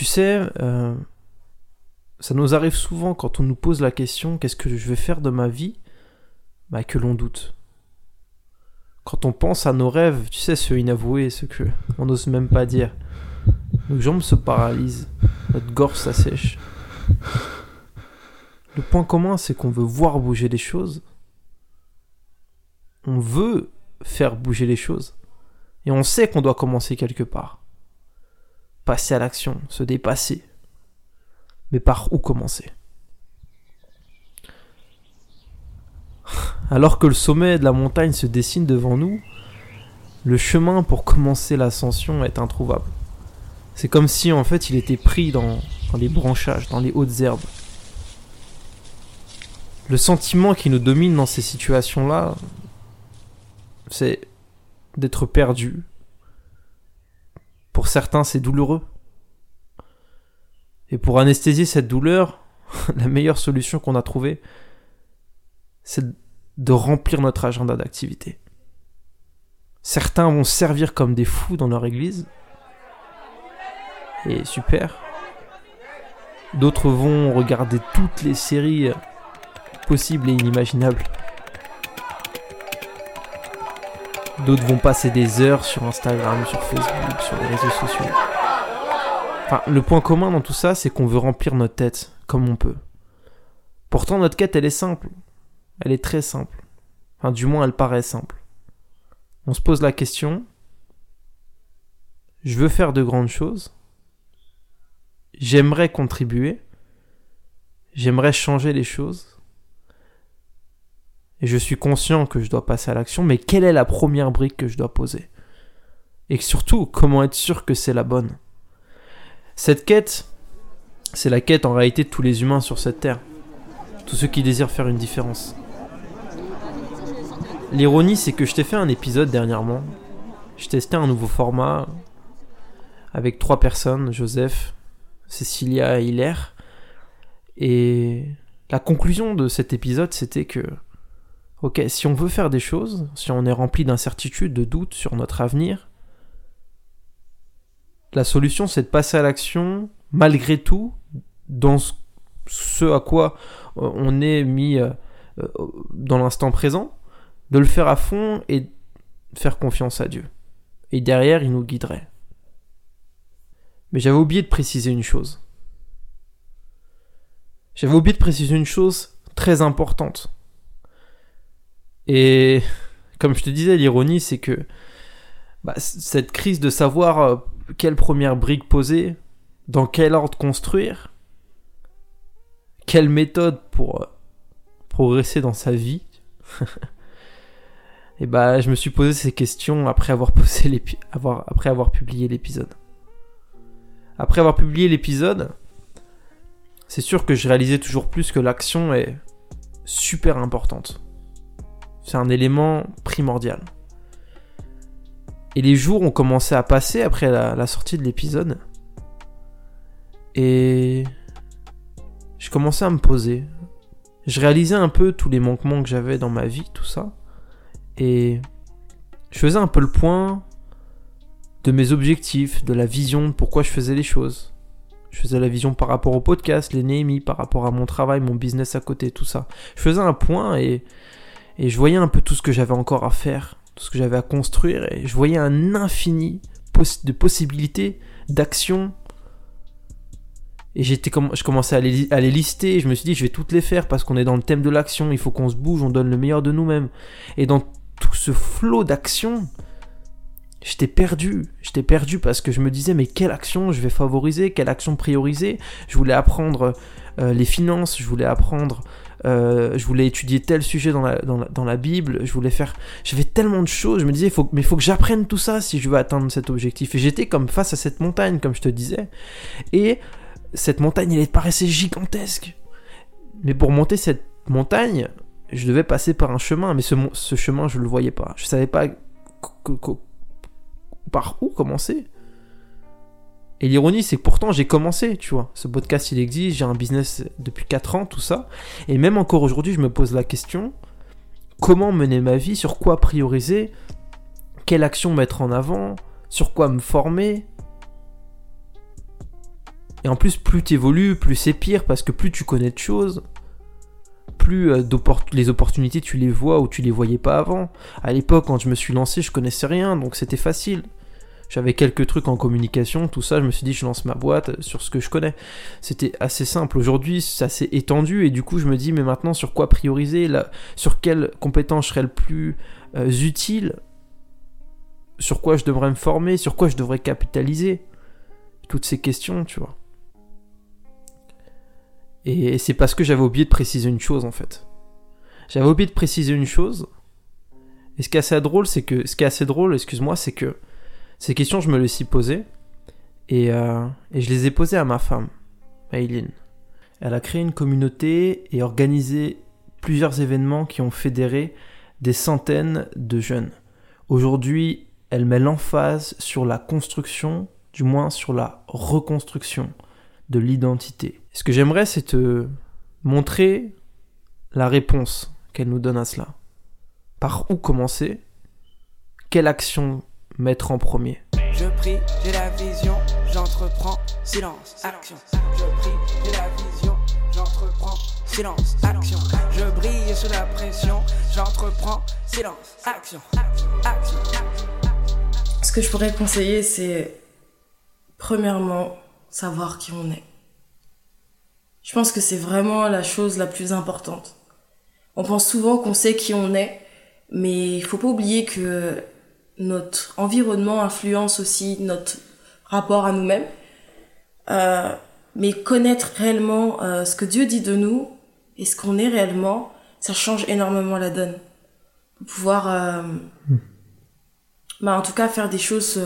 Tu sais, euh, ça nous arrive souvent quand on nous pose la question qu'est-ce que je vais faire de ma vie bah, que l'on doute. Quand on pense à nos rêves, tu sais, ceux inavoués, ceux que on n'ose même pas dire, nos jambes se paralysent, notre gorge s'assèche. Le point commun, c'est qu'on veut voir bouger les choses. On veut faire bouger les choses. Et on sait qu'on doit commencer quelque part. Passer à l'action, se dépasser. Mais par où commencer? Alors que le sommet de la montagne se dessine devant nous, le chemin pour commencer l'ascension est introuvable. C'est comme si en fait il était pris dans, dans les branchages, dans les hautes herbes. Le sentiment qui nous domine dans ces situations-là, c'est d'être perdu. Pour certains, c'est douloureux. Et pour anesthésier cette douleur, la meilleure solution qu'on a trouvée, c'est de remplir notre agenda d'activité. Certains vont servir comme des fous dans leur église. Et super. D'autres vont regarder toutes les séries possibles et inimaginables. D'autres vont passer des heures sur Instagram, sur Facebook, sur les réseaux sociaux. Enfin, le point commun dans tout ça, c'est qu'on veut remplir notre tête comme on peut. Pourtant, notre quête, elle est simple. Elle est très simple. Enfin, du moins, elle paraît simple. On se pose la question, je veux faire de grandes choses, j'aimerais contribuer, j'aimerais changer les choses, et je suis conscient que je dois passer à l'action, mais quelle est la première brique que je dois poser? Et surtout, comment être sûr que c'est la bonne? Cette quête, c'est la quête en réalité de tous les humains sur cette terre, tous ceux qui désirent faire une différence. L'ironie, c'est que je t'ai fait un épisode dernièrement. Je testais un nouveau format avec trois personnes, Joseph, Cécilia et Hilaire. Et la conclusion de cet épisode, c'était que, ok, si on veut faire des choses, si on est rempli d'incertitudes, de doutes sur notre avenir, la solution, c'est de passer à l'action malgré tout dans ce à quoi on est mis euh, dans l'instant présent de le faire à fond et faire confiance à Dieu. Et derrière, il nous guiderait. Mais j'avais oublié de préciser une chose. J'avais oublié de préciser une chose très importante. Et comme je te disais, l'ironie, c'est que bah, cette crise de savoir euh, quelle première brique poser, dans quel ordre construire, quelle méthode pour euh, progresser dans sa vie, Et bah, je me suis posé ces questions après avoir, posé avoir, après avoir publié l'épisode. Après avoir publié l'épisode, c'est sûr que je réalisais toujours plus que l'action est super importante. C'est un élément primordial. Et les jours ont commencé à passer après la, sortie de l'épisode. Et je commençais à me poser. Je réalisais un peu tous les manquements que j'avais dans ma vie, tout ça. Et je faisais un peu le point de mes objectifs, de la vision, de pourquoi je faisais les choses. Je faisais la vision par rapport au podcast, les par rapport à mon travail, mon business à côté, tout ça. Je faisais un point et, et je voyais un peu tout ce que j'avais encore à faire, tout ce que j'avais à construire, et je voyais un infini de possibilités, d'actions. Et j'étais je commençais à les, lister, et je me suis dit, je vais toutes les faire parce qu'on est dans le thème de l'action, il faut qu'on se bouge, on donne le meilleur de nous-mêmes. Et dans tout ce flot d'action, j'étais perdu. J'étais perdu parce que je me disais, mais quelle action je vais favoriser, quelle action prioriser? Je voulais apprendre euh, les finances, je voulais apprendre, euh, je voulais étudier tel sujet dans la, dans la, Bible, je voulais faire. J'avais tellement de choses, je me disais, faut, mais il faut que j'apprenne tout ça si je veux atteindre cet objectif. Et j'étais comme face à cette montagne, comme je te disais. Et cette montagne, elle paraissait gigantesque. Mais pour monter cette montagne, je devais passer par un chemin, mais ce, ce chemin, je ne le voyais pas. Je savais pas par où commencer. Et l'ironie, c'est que pourtant j'ai commencé, tu vois. Ce podcast, il existe, j'ai un business depuis 4 ans, tout ça. Et même encore aujourd'hui, je me pose la question, comment mener ma vie, sur quoi prioriser, quelle action mettre en avant, sur quoi me former? Et en plus, plus tu évolues, plus c'est pire parce que plus tu connais de choses, plus euh, les opportunités tu les vois ou tu les voyais pas avant. À l'époque, quand je me suis lancé, je connaissais rien, donc c'était facile. J'avais quelques trucs en communication, tout ça, je me suis dit je lance ma boîte sur ce que je connais. C'était assez simple. Aujourd'hui, ça s'est étendu et du coup, je me dis mais maintenant sur quoi prioriser, sur quelles compétences je serais le plus euh, utile, sur quoi je devrais me former, sur quoi je devrais capitaliser? Toutes ces questions, tu vois. Et c'est parce que j'avais oublié de préciser une chose en fait. J'avais oublié de préciser une chose. Et ce qui est assez drôle, c'est que ce qui est assez drôle, excuse-moi, c'est que ces questions, je me les suis posées et, euh, et, je les ai posées à ma femme, Aileen. Elle a créé une communauté et organisé plusieurs événements qui ont fédéré des centaines de jeunes. Aujourd'hui, elle met l'emphase sur la construction, du moins sur la reconstruction de l'identité. Ce que j'aimerais, c'est te montrer la réponse qu'elle nous donne à cela. Par où commencer? Quelle action mettre en premier Je prie, j'ai la vision, j'entreprends, silence, action. Je prie, j'ai la vision, j'entreprends, silence, action. Je brille sous la pression, j'entreprends, silence, action, action. Ce que je pourrais conseiller, c'est premièrement savoir qui on est. Je pense que c'est vraiment la chose la plus importante. On pense souvent qu'on sait qui on est, mais il faut pas oublier que notre environnement influence aussi notre rapport à nous-mêmes. Euh, mais connaître réellement euh, ce que Dieu dit de nous et ce qu'on est réellement, ça change énormément la donne. Pouvoir, euh, bah, en tout cas, faire des choses,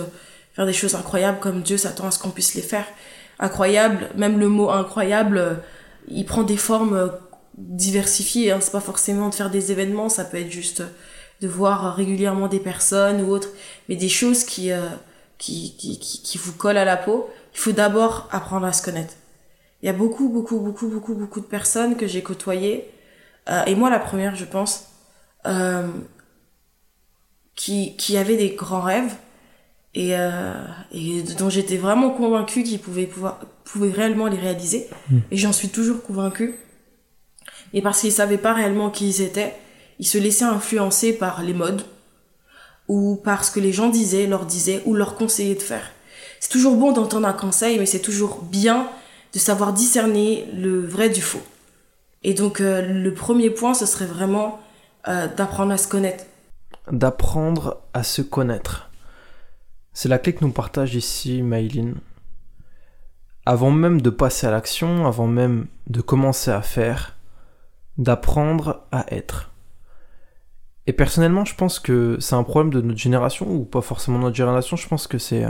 faire des choses incroyables comme Dieu s'attend à ce qu'on puisse les faire incroyable. Même le mot incroyable, il prend des formes diversifiées. Hein. C'est pas forcément de faire des événements, ça peut être juste de voir régulièrement des personnes ou autres, mais des choses qui, euh, qui, qui, qui, vous collent à la peau. Il faut d'abord apprendre à se connaître. Il y a beaucoup, beaucoup, beaucoup, beaucoup, beaucoup de personnes que j'ai côtoyées, et moi la première, je pense, qui, qui avaient des grands rêves, et, euh, et dont j'étais vraiment convaincue qu'ils pouvaient pouvoir pouvaient réellement les réaliser hmm. et j'en suis toujours convaincue et parce qu'ils savaient pas réellement qui ils étaient ils se laissaient influencer par les modes ou par ce que les gens disaient leur disaient ou leur conseillaient de faire c'est toujours bon d'entendre un conseil mais c'est toujours bien de savoir discerner le vrai du faux et donc euh, le premier point ce serait vraiment euh, d'apprendre à se connaître d'apprendre à se connaître c'est la clé que nous partage ici Maïline. Avant même de passer à l'action, avant même de commencer à faire, d'apprendre à être. Et personnellement, je pense que c'est un problème de notre génération, ou pas forcément notre génération, je pense que c'est,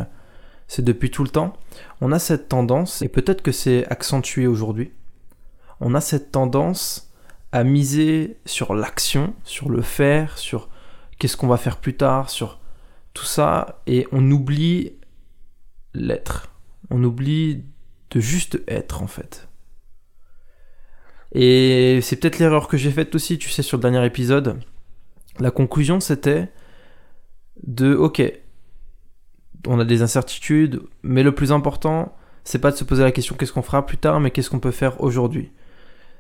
c'est depuis tout le temps. On a cette tendance, et peut-être que c'est accentué aujourd'hui, on a cette tendance à miser sur l'action, sur le faire, sur qu'est-ce qu'on va faire plus tard, sur tout ça et on oublie l'être. On oublie de juste être en fait. Et c'est peut-être l'erreur que j'ai faite aussi, tu sais, sur le dernier épisode. La conclusion c'était de ok, on a des incertitudes, mais le plus important, c'est pas de se poser la question qu'est-ce qu'on fera plus tard, mais qu'est-ce qu'on peut faire aujourd'hui?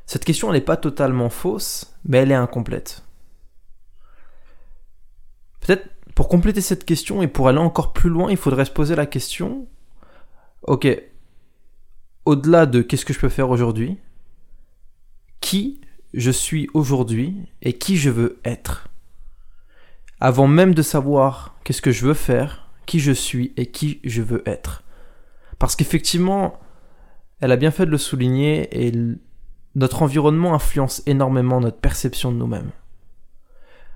Cette question elle n'est pas totalement fausse, mais elle est incomplète. Peut-être pour compléter cette question et pour aller encore plus loin, il faudrait se poser la question, ok, au-delà de qu'est-ce que je peux faire aujourd'hui, qui je suis aujourd'hui et qui je veux être? Avant même de savoir qu'est-ce que je veux faire, qui je suis et qui je veux être. Parce qu'effectivement, elle a bien fait de le souligner et notre environnement influence énormément notre perception de nous-mêmes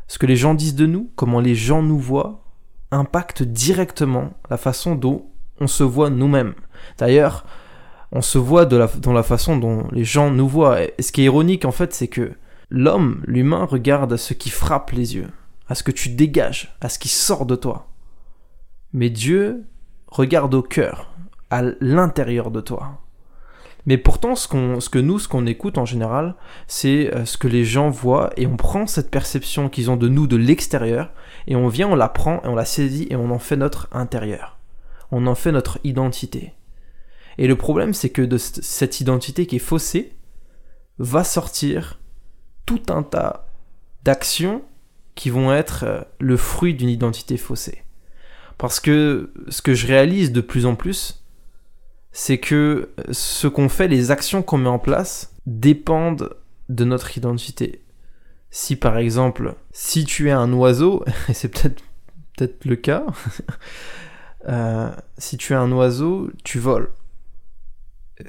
ce que les gens disent de nous, comment les gens nous voient, impacte directement la façon dont on se voit nous-mêmes. D'ailleurs, on se voit dans la façon dont les gens nous voient. Et ce qui est ironique, en fait, c'est que l'homme, l'humain, regarde ce qui frappe les yeux, à ce que tu dégages, à ce qui sort de toi. Mais Dieu regarde au cœur, à l'intérieur de toi. Mais pourtant, ce, que nous, ce qu'on écoute en général, c'est euh, ce que les gens voient et on prend cette perception qu'ils ont de nous de l'extérieur et on vient, on la prend et on la saisit et on en fait notre intérieur. On en fait notre identité. Et le problème, c'est que de cette identité qui est faussée, va sortir tout un tas d'actions qui vont être euh, le fruit d'une identité faussée. Parce que ce que je réalise de plus en plus, c'est que ce qu'on fait, les actions qu'on met en place, dépendent de notre identité. Si par exemple, si tu es un oiseau, et c'est peut-être le cas, euh, si tu es un oiseau, tu voles.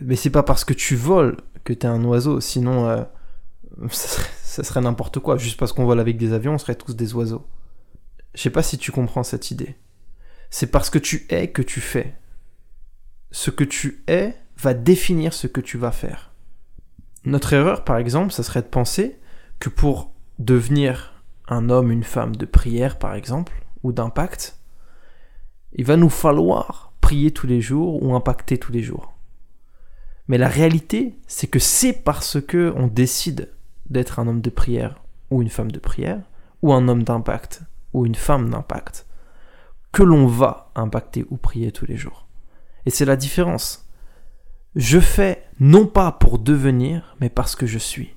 Mais c'est pas parce que tu voles que tu es un oiseau, sinon euh, ça serait, n'importe quoi. Juste parce qu'on vole avec des avions, on serait tous des oiseaux. Je sais pas si tu comprends cette idée. C'est parce que tu es que tu fais. Ce que tu es va définir ce que tu vas faire. Notre erreur, par exemple, ça serait de penser que pour devenir un homme, une femme de prière, par exemple, ou d'impact, il va nous falloir prier tous les jours ou impacter tous les jours. Mais la réalité, c'est que c'est parce que on décide d'être un homme de prière ou une femme de prière, ou un homme d'impact ou une femme d'impact, que l'on va impacter ou prier tous les jours. Et c'est la différence. Je fais non pas pour devenir, mais parce que je suis.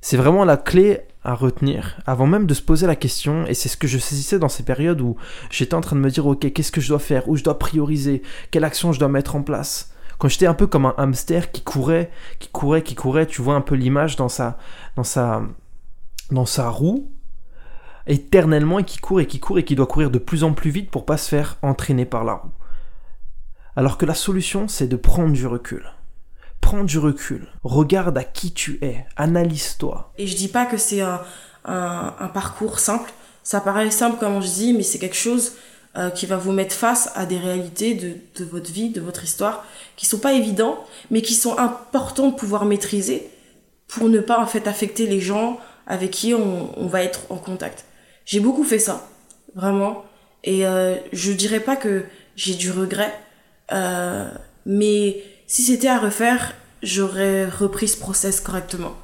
C'est vraiment la clé à retenir avant même de se poser la question et c'est ce que je saisissais dans ces périodes où j'étais en train de me dire ok qu'est-ce que je dois faire où je dois prioriser quelle action je dois mettre en place quand j'étais un peu comme un hamster qui courait qui courait qui courait tu vois un peu l'image dans sa dans sa dans sa roue éternellement et qui court et qui court et qui doit courir de plus en plus vite pour pas se faire entraîner par la roue. Alors que la solution c'est de prendre du recul. Prends du recul, regarde à qui tu es, analyse-toi. Et je dis pas que c'est un, un, parcours simple, ça paraît simple comme je dis, mais c'est quelque chose euh, qui va vous mettre face à des réalités de, de votre vie, de votre histoire, qui sont pas évidents, mais qui sont importants de pouvoir maîtriser pour ne pas en fait affecter les gens avec qui on, va être en contact. J'ai beaucoup fait ça, vraiment, et euh, je dirais pas que j'ai du regret, euh, mais si c'était à refaire, j'aurais repris ce process correctement.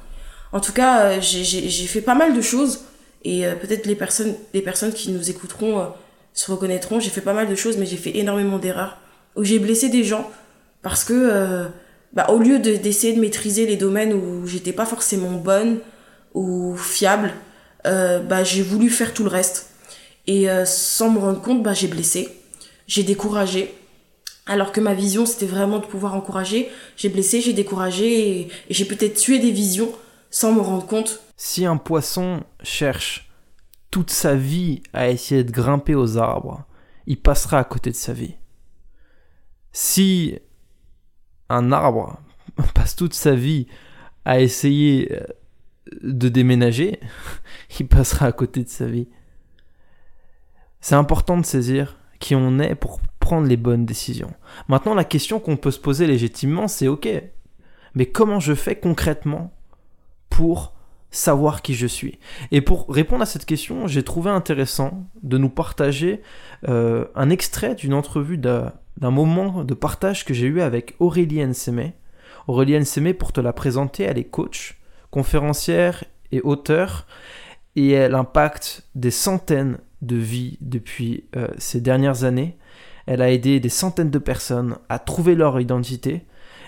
En tout cas, euh, j'ai fait pas mal de choses et peut-être les personnes, les personnes qui nous écouteront se reconnaîtront. J'ai fait pas mal de choses, mais j'ai fait énormément d'erreurs où j'ai blessé des gens parce que, bah, au lieu d'essayer de, maîtriser les domaines où j'étais pas forcément bonne ou fiable, bah, j'ai voulu faire tout le reste et sans me rendre compte, bah, j'ai blessé, j'ai découragé alors que ma vision, c'était vraiment de pouvoir encourager. J'ai blessé, j'ai découragé et, j'ai peut-être tué des visions sans me rendre compte. Si un poisson cherche toute sa vie à essayer de grimper aux arbres, il passera à côté de sa vie. Si un arbre passe toute sa vie à essayer euh, de déménager, il passera à côté de sa vie. C'est important de saisir qui on est pour prendre les bonnes décisions. Maintenant, la question qu'on peut se poser légitimement, c'est ok, mais comment je fais concrètement pour savoir qui je suis Et pour répondre à cette question, j'ai trouvé intéressant de nous partager euh, un extrait d'une entrevue d'un moment de partage que j'ai eu avec Aurélie Sémé. Aurélie Sémé, pour te la présenter, elle est coach, conférencière et auteur, et elle impacte des centaines de vies depuis euh, ces dernières années. Elle a aidé des centaines de personnes à trouver leur identité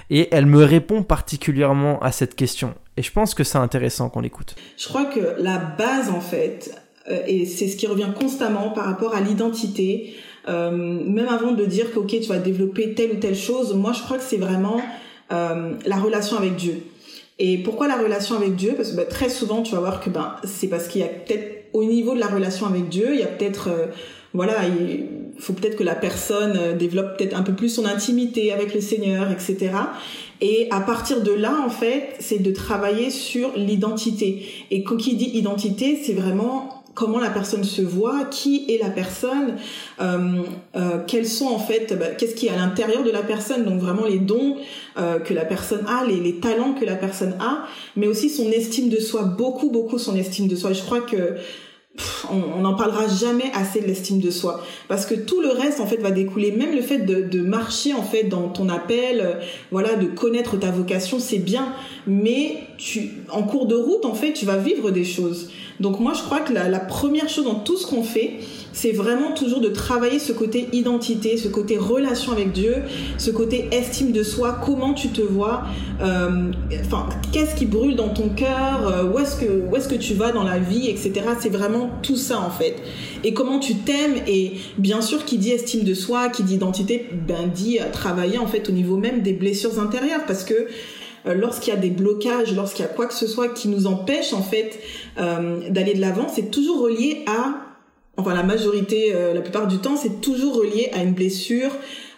et elle me répond particulièrement à cette question. Et je pense que c'est intéressant qu'on l'écoute. Je crois que la base, en fait, euh, et c'est ce qui revient constamment par rapport à l'identité, euh, même avant de dire que, ok, tu vas développer telle ou telle chose, moi, je crois que c'est vraiment euh, la relation avec Dieu. Et pourquoi la relation avec Dieu? Parce que bah, très souvent, tu vas voir que ben, c'est parce qu'il y a peut-être au niveau de la relation avec Dieu, il y a peut-être voilà, il faut peut-être que la personne développe peut-être un peu plus son intimité avec le Seigneur, etc. Et à partir de là, en fait, c'est de travailler sur l'identité. Et quand qui dit identité, c'est vraiment comment la personne se voit, qui est la personne, euh, euh, quels sont en fait, bah, qu'est-ce qui est à l'intérieur de la personne, donc vraiment les dons euh, que la personne a, les, les talents que la personne a, mais aussi son estime de soi, beaucoup beaucoup son estime de soi. Je crois que on n'en parlera jamais assez de l'estime de soi. Parce que tout le reste en fait va découler. Même le fait de, marcher en fait dans ton appel euh, voilà de connaître ta vocation c'est bien. Mais tu en cours de route en fait tu vas vivre des choses Donc moi, je crois que la, la première chose dans tout ce qu'on fait, c'est vraiment toujours de travailler ce côté identité, ce côté relation avec Dieu, ce côté estime de soi, comment tu te vois, euh, enfin, qu'est-ce qui brûle dans ton cœur, euh, où est-ce que, où est-ce que tu vas dans la vie, etc. C'est vraiment tout ça en fait. Et comment tu t'aimes et bien sûr, qui dit estime de soi, qui dit identité, ben dit travailler en fait au niveau même des blessures intérieures parce que euh, lorsqu'il y a des blocages, lorsqu'il y a quoi que ce soit qui nous empêche en fait euh, d'aller de l'avant, c'est toujours relié à, enfin la majorité, euh, la plupart du temps, c'est toujours relié à une blessure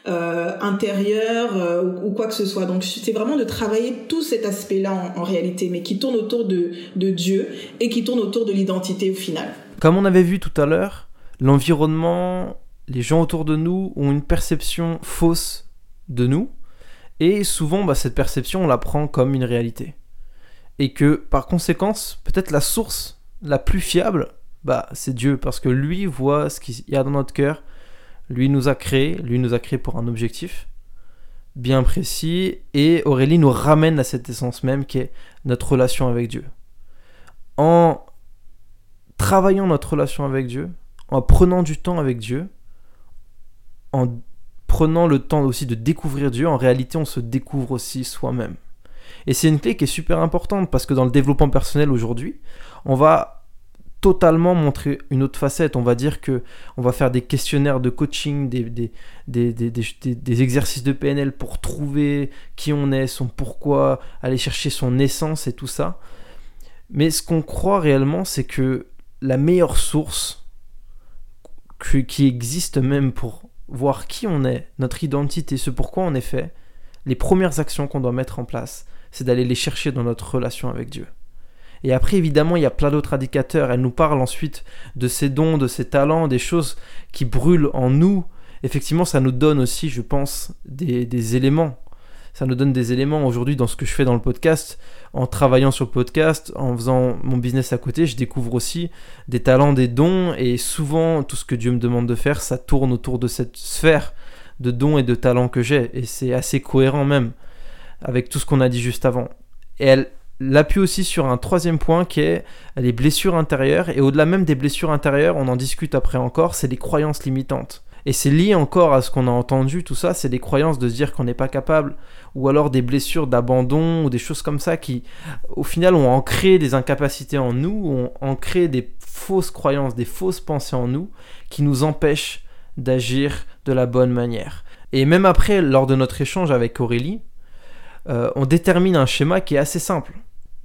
euh, intérieure euh, ou, quoi que ce soit. Donc c'est vraiment de travailler tout cet aspect-là en, en, réalité, mais qui tourne autour de, de Dieu et qui tourne autour de l'identité au final. Comme on avait vu tout à l'heure, l'environnement, les gens autour de nous ont une perception fausse de nous et souvent, bah, cette perception, on la prend comme une réalité. Et que, par conséquence, peut-être la source la plus fiable, bah, c'est Dieu, parce que lui voit ce qu'il y a dans notre cœur. Lui nous a créé, lui nous a créé pour un objectif bien précis, et Aurélie nous ramène à cette essence même qui est notre relation avec Dieu. En travaillant notre relation avec Dieu, en prenant du temps avec Dieu, en prenant le temps aussi de découvrir Dieu, en réalité, on se découvre aussi soi-même. Et c'est une clé qui est super importante parce que dans le développement personnel aujourd'hui, on va totalement montrer une autre facette. On va dire que on va faire des questionnaires de coaching, des, des, des, des, des exercices de PNL pour trouver qui on est, son pourquoi, aller chercher son essence et tout ça. Mais ce qu'on croit réellement, c'est que la meilleure source qui existe même pour voir qui on est, notre identité, ce pourquoi on est fait, les premières actions qu'on doit mettre en place, c'est d'aller les chercher dans notre relation avec Dieu. Et après, évidemment, il y a plein d'autres indicateurs. Elle nous parle ensuite de ses dons, de ses talents, des choses qui brûlent en nous. Effectivement, ça nous donne aussi, je pense, des, des éléments ça nous donne des éléments aujourd'hui dans ce que je fais dans le podcast. En travaillant sur le podcast, en faisant mon business à côté, je découvre aussi des talents, des dons. Et souvent, tout ce que Dieu me demande de faire, ça tourne autour de cette sphère de dons et de talents que j'ai. Et c'est assez cohérent même avec tout ce qu'on a dit juste avant. Et elle l'appuie aussi sur un troisième point qui est les blessures intérieures. Et au-delà même des blessures intérieures, on en discute après encore, c'est les croyances limitantes. Et c'est lié encore à ce qu'on a entendu, tout ça, c'est des croyances de se dire qu'on n'est pas capable, ou alors des blessures d'abandon, ou des choses comme ça qui, au final, ont ancré des incapacités en nous, ont ancré des fausses croyances, des fausses pensées en nous, qui nous empêchent d'agir de la bonne manière. Et même après, lors de notre échange avec Aurélie, euh, on détermine un schéma qui est assez simple.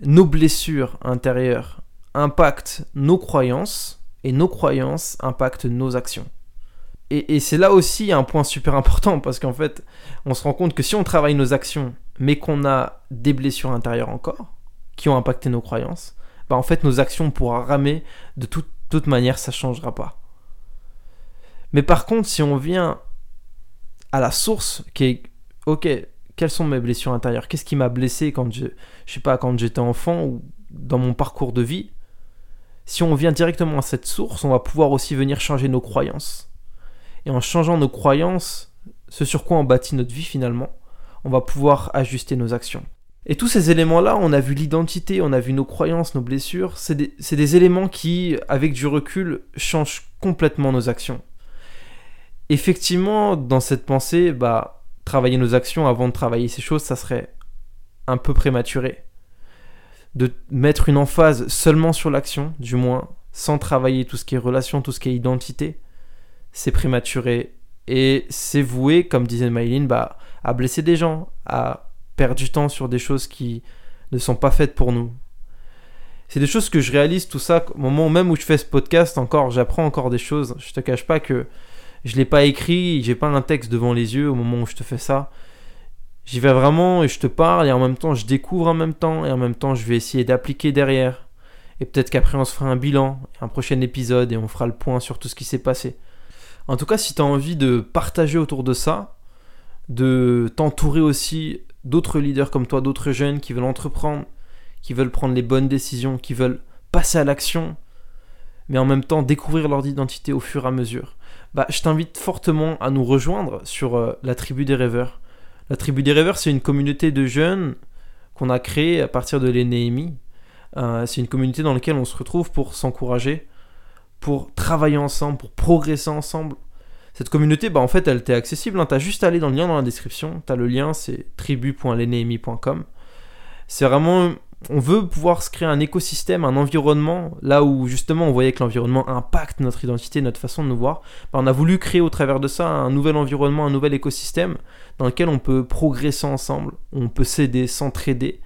Nos blessures intérieures impactent nos croyances, et nos croyances impactent nos actions et, c'est là aussi un point super important parce qu'en fait, on se rend compte que si on travaille nos actions, mais qu'on a des blessures intérieures encore, qui ont impacté nos croyances, bah en fait, nos actions pourra ramer de toute, toute manière, ça changera pas. Mais par contre, si on vient à la source, qui est, ok, quelles sont mes blessures intérieures? Qu'est-ce qui m'a blessé quand je, je sais pas, quand j'étais enfant ou dans mon parcours de vie? Si on vient directement à cette source, on va pouvoir aussi venir changer nos croyances et en changeant nos croyances, ce sur quoi on bâtit notre vie finalement, on va pouvoir ajuster nos actions. Et tous ces éléments-là, on a vu l'identité, on a vu nos croyances, nos blessures, c'est des, éléments qui, avec du recul, changent complètement nos actions. Effectivement, dans cette pensée, bah, travailler nos actions avant de travailler ces choses, ça serait un peu prématuré. De mettre une emphase seulement sur l'action, du moins, sans travailler tout ce qui est relation, tout ce qui est identité, c'est prématuré et c'est voué, comme disait Maïline, bah, à blesser des gens, à perdre du temps sur des choses qui ne sont pas faites pour nous. C'est des choses que je réalise tout ça au moment même où je fais ce podcast encore, j'apprends encore des choses. Je te cache pas que je l'ai pas écrit, j'ai pas un texte devant les yeux au moment où je te fais ça. J'y vais vraiment et je te parle et en même temps je découvre en même temps et en même temps je vais essayer d'appliquer derrière. Et peut-être qu'après on se fera un bilan, un prochain épisode et on fera le point sur tout ce qui s'est passé. En tout cas, si tu as envie de partager autour de ça, de t'entourer aussi d'autres leaders comme toi, d'autres jeunes qui veulent entreprendre, qui veulent prendre les bonnes décisions, qui veulent passer à l'action, mais en même temps découvrir leur identité au fur et à mesure, bah, je t'invite fortement à nous rejoindre sur euh, la tribu des rêveurs. La tribu des rêveurs, c'est une communauté de jeunes qu'on a créée à partir de l'Enéémie, Euh, c'est une communauté dans laquelle on se retrouve pour s'encourager, pour travailler ensemble, pour progresser ensemble. Cette communauté, bah, en fait, elle t'est accessible. Hein. Tu as juste à aller dans le lien dans la description. Tu as le lien, c'est tribu.lenemi.com. C'est vraiment on veut pouvoir se créer un écosystème, un environnement, là où justement on voyait que l'environnement impacte notre identité, notre façon de nous voir. Ben, on a voulu créer au travers de ça un nouvel environnement, un nouvel écosystème dans lequel on peut progresser ensemble, on peut s'aider, s'entraider,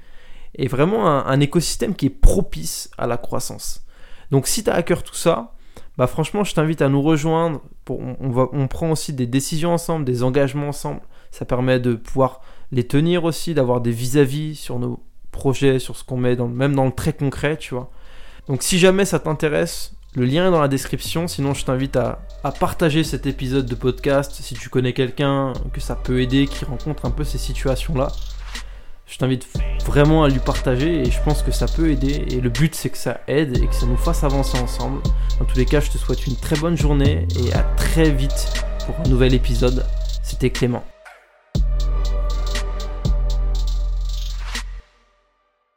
et vraiment un, écosystème qui est propice à la croissance. Donc si tu as à cœur tout ça, bah franchement je t'invite à nous rejoindre. On, on prend aussi des décisions ensemble, des engagements ensemble. Ça permet de pouvoir les tenir aussi, d'avoir des vis-à-vis sur nos projet, sur ce qu'on met, même dans le très concret, tu vois. Donc si jamais ça t'intéresse, le lien est dans la description. Sinon, je t'invite à, partager cet épisode de podcast si tu connais quelqu'un que ça peut aider, qui rencontre un peu ces situations-là. Je t'invite vraiment à lui partager et je pense que ça peut aider. Et le but, c'est que ça aide et que ça nous fasse avancer ensemble. Dans tous les cas, je te souhaite une très bonne journée et à très vite pour un nouvel épisode. C'était Clément.